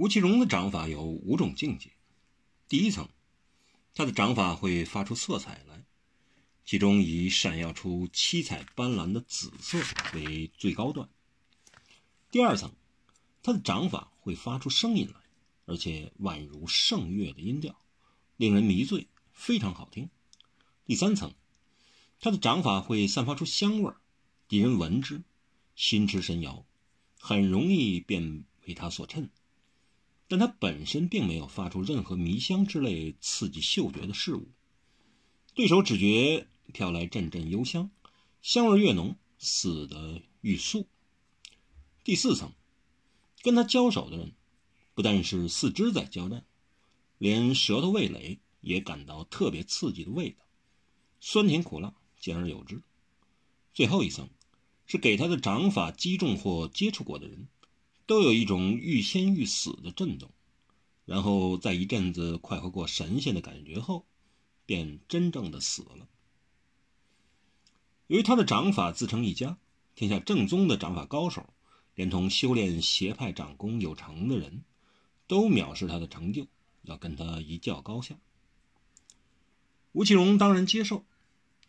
吴奇隆的掌法有五种境界。第一层，他的掌法会发出色彩来，其中以闪耀出七彩斑斓的紫色为最高段。第二层，他的掌法会发出声音来，而且宛如圣乐的音调，令人迷醉，非常好听。第三层，他的掌法会散发出香味儿，敌人闻之，心驰神摇，很容易便为他所衬。但它本身并没有发出任何迷香之类刺激嗅觉的事物，对手只觉飘来阵阵幽香，香味越浓，死得愈速。第四层，跟他交手的人，不但是四肢在交战，连舌头味蕾也感到特别刺激的味道，酸甜苦辣兼而有之。最后一层，是给他的掌法击中或接触过的人。都有一种欲仙欲死的震动，然后在一阵子快活过神仙的感觉后，便真正的死了。由于他的掌法自成一家，天下正宗的掌法高手，连同修炼邪派掌功有成的人，都藐视他的成就，要跟他一较高下。吴奇隆当然接受，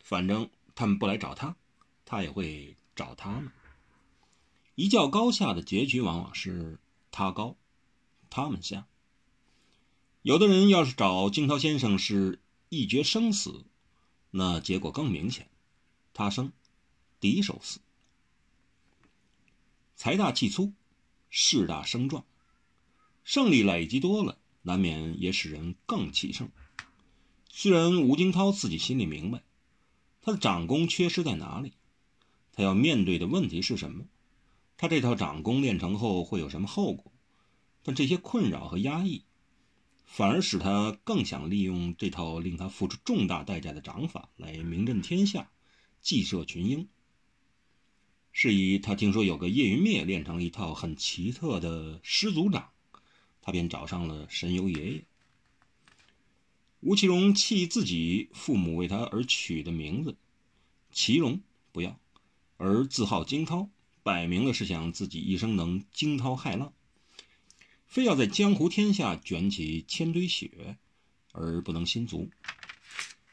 反正他们不来找他，他也会找他们。一较高下的结局，往往是他高，他们下。有的人要是找惊涛先生是一决生死，那结果更明显，他生，敌手死。财大气粗，势大声壮，胜利累积多了，难免也使人更气盛。虽然吴京涛自己心里明白，他的长功缺失在哪里，他要面对的问题是什么。他这套掌功练成后会有什么后果？但这些困扰和压抑，反而使他更想利用这套令他付出重大代价的掌法来名震天下，祭射群英。是以，他听说有个叶云灭练成了一套很奇特的师祖掌，他便找上了神游爷爷。吴奇隆弃自己父母为他而取的名字“奇隆”不要，而自号惊涛。摆明了是想自己一生能惊涛骇浪，非要在江湖天下卷起千堆雪，而不能心足。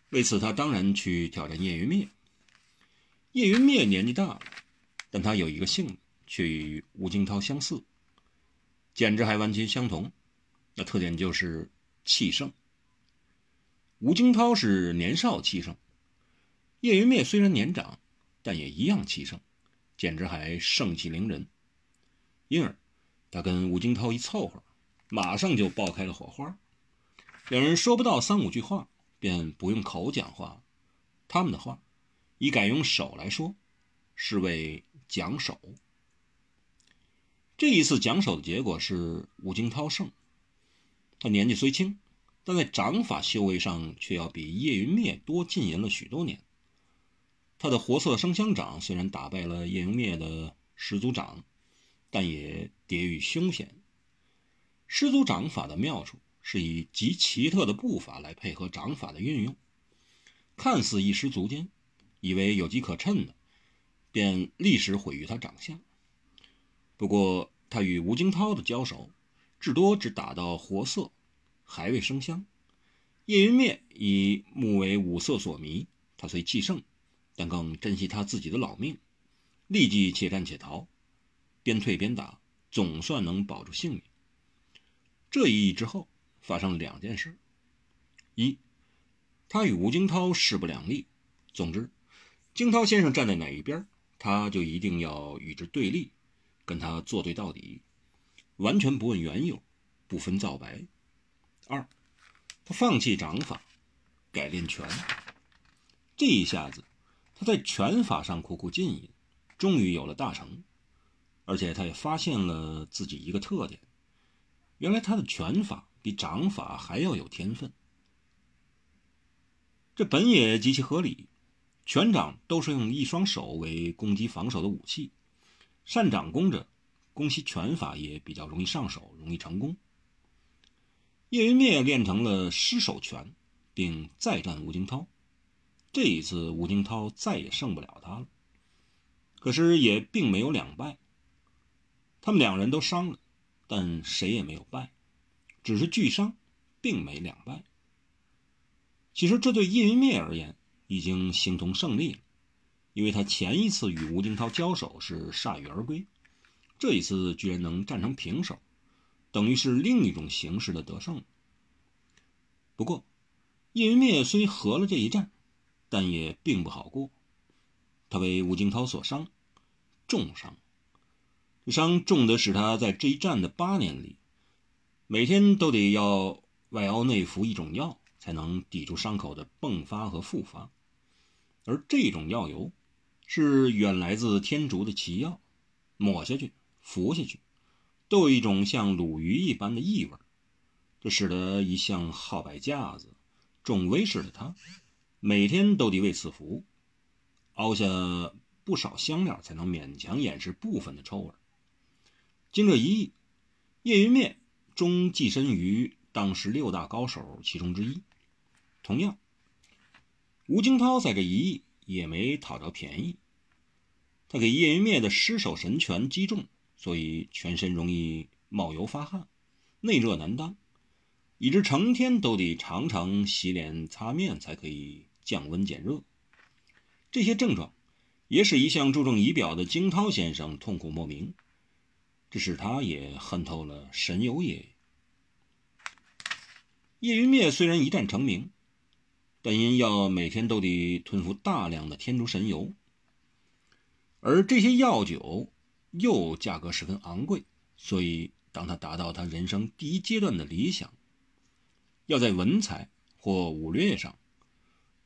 为此，他当然去挑战叶云灭。叶云灭年纪大了，但他有一个性却与吴京涛相似，简直还完全相同。那特点就是气盛。吴京涛是年少气盛，叶云灭虽然年长，但也一样气盛。简直还盛气凌人，因而他跟吴京涛一凑合，马上就爆开了火花。两人说不到三五句话，便不用口讲话，他们的话一改用手来说，是为讲手。这一次讲手的结果是吴京涛胜。他年纪虽轻，但在掌法修为上却要比叶云灭多浸淫了许多年。他的活色生香掌虽然打败了叶云灭的始祖掌，但也跌于凶险。师祖掌法的妙处是以极奇特的步伐来配合掌法的运用，看似一失足间，以为有机可乘的，便立时毁于他掌下。不过他与吴京涛的交手，至多只打到活色，还未生香。叶云灭以目为五色所迷，他虽气盛。但更珍惜他自己的老命，立即且战且逃，边退边打，总算能保住性命。这一役之后，发生了两件事：一，他与吴京涛势不两立。总之，京涛先生站在哪一边，他就一定要与之对立，跟他作对到底，完全不问缘由，不分皂白。二，他放弃掌法，改练拳。这一下子。他在拳法上苦苦浸淫，终于有了大成，而且他也发现了自己一个特点：原来他的拳法比掌法还要有天分。这本也极其合理，拳掌都是用一双手为攻击防守的武器，擅掌攻者攻击拳法也比较容易上手，容易成功。叶云灭练成了失手拳，并再战吴京涛。这一次，吴京涛再也胜不了他了。可是也并没有两败，他们两人都伤了，但谁也没有败，只是俱伤，并没两败。其实这对叶云灭而言已经形同胜利了，因为他前一次与吴京涛交手是铩羽而归，这一次居然能战成平手，等于是另一种形式的得胜。不过，叶云灭虽和了这一战，但也并不好过。他为吴京涛所伤，重伤。这伤重的使他在这一战的八年里，每天都得要外凹内服一种药，才能抵住伤口的迸发和复发。而这种药油，是远来自天竺的奇药，抹下去、服下去，都有一种像卤鱼一般的异味。这使得一向好摆架子、重威势的他，每天都得为此服务。熬下不少香料，才能勉强掩饰部分的臭味。经这一役，叶云灭终跻身于当时六大高手其中之一。同样，吴京涛在这一役也没讨着便宜。他给叶云灭的失手神拳击中，所以全身容易冒油发汗，内热难当，以致成天都得常常洗脸擦面，才可以降温减热。这些症状，也使一向注重仪表的惊涛先生痛苦莫名，这使他也恨透了神游爷爷。叶云灭虽然一战成名，但因要每天都得吞服大量的天竺神油，而这些药酒又价格十分昂贵，所以当他达到他人生第一阶段的理想，要在文采或武略上。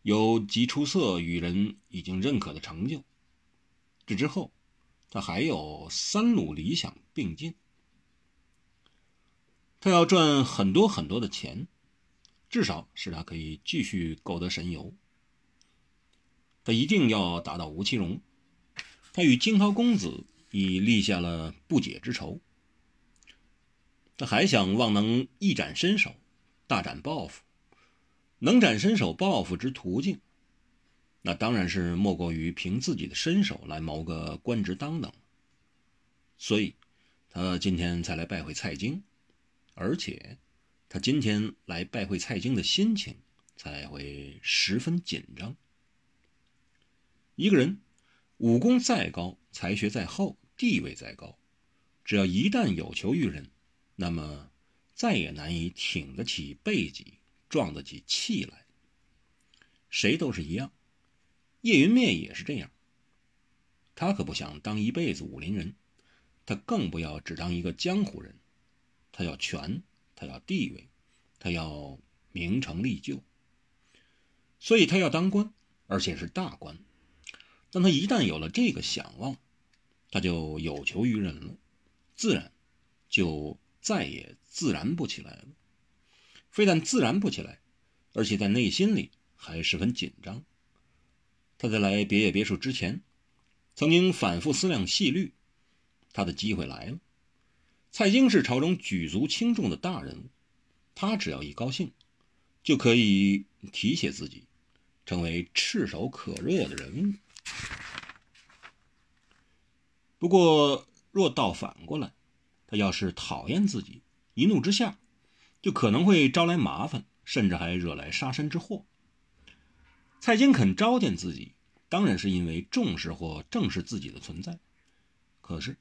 有极出色、与人已经认可的成就。这之后，他还有三路理想并进。他要赚很多很多的钱，至少使他可以继续购得神游。他一定要打倒吴奇隆。他与惊涛公子已立下了不解之仇。他还想望能一展身手，大展抱负。能展身手报复之途径，那当然是莫过于凭自己的身手来谋个官职当当。所以，他今天才来拜会蔡京，而且，他今天来拜会蔡京的心情才会十分紧张。一个人武功再高，才学再厚，地位再高，只要一旦有求于人，那么再也难以挺得起背脊。壮得起气来，谁都是一样。叶云灭也是这样。他可不想当一辈子武林人，他更不要只当一个江湖人。他要权，他要地位，他要名成利就。所以他要当官，而且是大官。但他一旦有了这个想望，他就有求于人了，自然就再也自然不起来了。非但自然不起来，而且在内心里还十分紧张。他在来别野别墅之前，曾经反复思量细虑，他的机会来了。蔡京是朝中举足轻重的大人物，他只要一高兴，就可以提携自己，成为炙手可热的人物。不过，若倒反过来，他要是讨厌自己，一怒之下。就可能会招来麻烦，甚至还惹来杀身之祸。蔡京肯召见自己，当然是因为重视或正视自己的存在，可是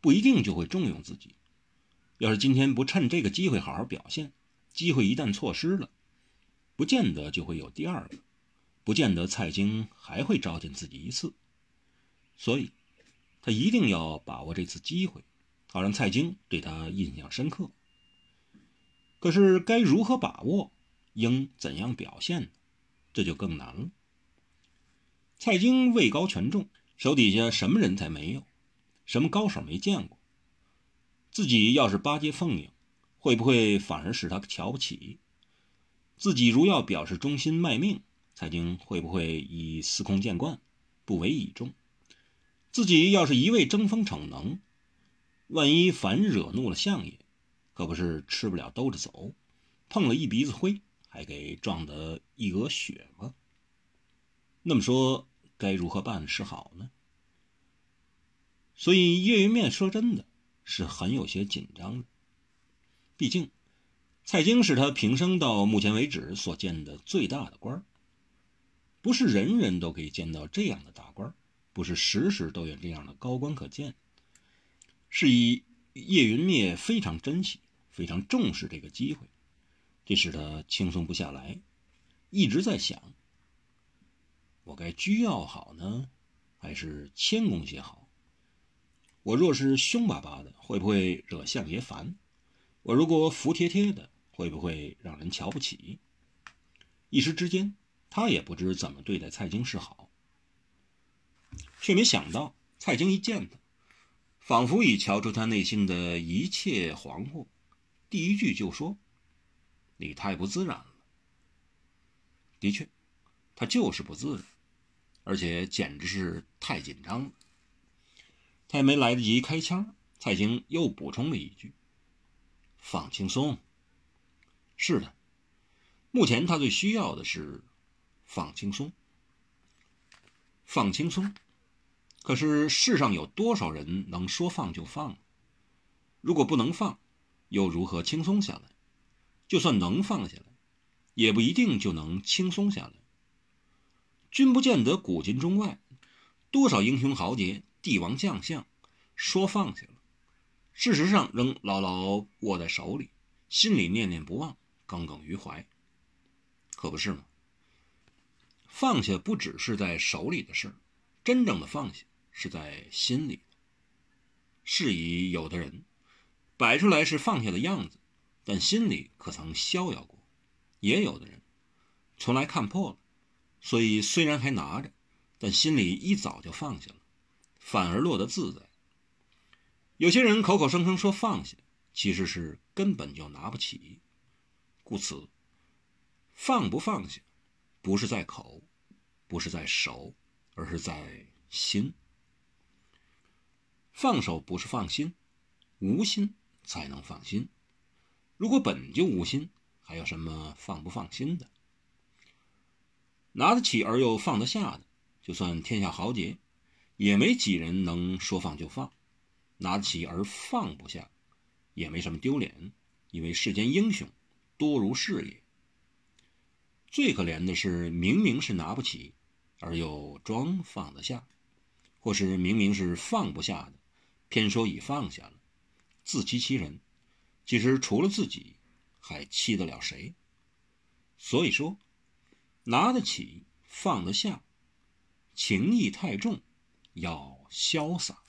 不一定就会重用自己。要是今天不趁这个机会好好表现，机会一旦错失了，不见得就会有第二个，不见得蔡京还会召见自己一次。所以，他一定要把握这次机会，好让蔡京对他印象深刻。可是该如何把握，应怎样表现呢？这就更难了。蔡京位高权重，手底下什么人才没有，什么高手没见过。自己要是巴结奉迎，会不会反而使他瞧不起？自己如要表示忠心卖命，蔡京会不会以司空见惯，不为倚重？自己要是一味争风逞能，万一反惹怒了相爷？可不是吃不了兜着走，碰了一鼻子灰，还给撞得一额血吗？那么说，该如何办是好呢？所以叶云面说真的是很有些紧张的。毕竟，蔡京是他平生到目前为止所见的最大的官儿。不是人人都可以见到这样的大官，不是时时都有这样的高官可见。是以叶云灭非常珍惜、非常重视这个机会，这使他轻松不下来，一直在想：我该居要好呢，还是谦恭些好？我若是凶巴巴的，会不会惹相爷烦？我如果服帖帖的，会不会让人瞧不起？一时之间，他也不知怎么对待蔡京是好，却没想到蔡京一见他。仿佛已瞧出他内心的一切惶惑，第一句就说：“你太不自然了。”的确，他就是不自然，而且简直是太紧张了。他也没来得及开腔，蔡京又补充了一句：“放轻松。”是的，目前他最需要的是放轻松，放轻松。可是世上有多少人能说放就放？如果不能放，又如何轻松下来？就算能放下来，也不一定就能轻松下来。君不见得古今中外，多少英雄豪杰、帝王将相，说放下了，事实上仍牢牢握在手里，心里念念不忘，耿耿于怀。可不是吗？放下不只是在手里的事儿，真正的放下。是在心里，是以有的人摆出来是放下的样子，但心里可曾逍遥过；也有的人从来看破了，所以虽然还拿着，但心里一早就放下了，反而落得自在。有些人口口声声说放下，其实是根本就拿不起。故此，放不放下，不是在口，不是在手，而是在心。放手不是放心，无心才能放心。如果本就无心，还有什么放不放心的？拿得起而又放得下的，就算天下豪杰，也没几人能说放就放。拿得起而放不下，也没什么丢脸，因为世间英雄多如是也。最可怜的是，明明是拿不起，而又装放得下，或是明明是放不下的。偏说已放下了，自欺欺人。其实除了自己，还欺得了谁？所以说，拿得起，放得下，情义太重，要潇洒。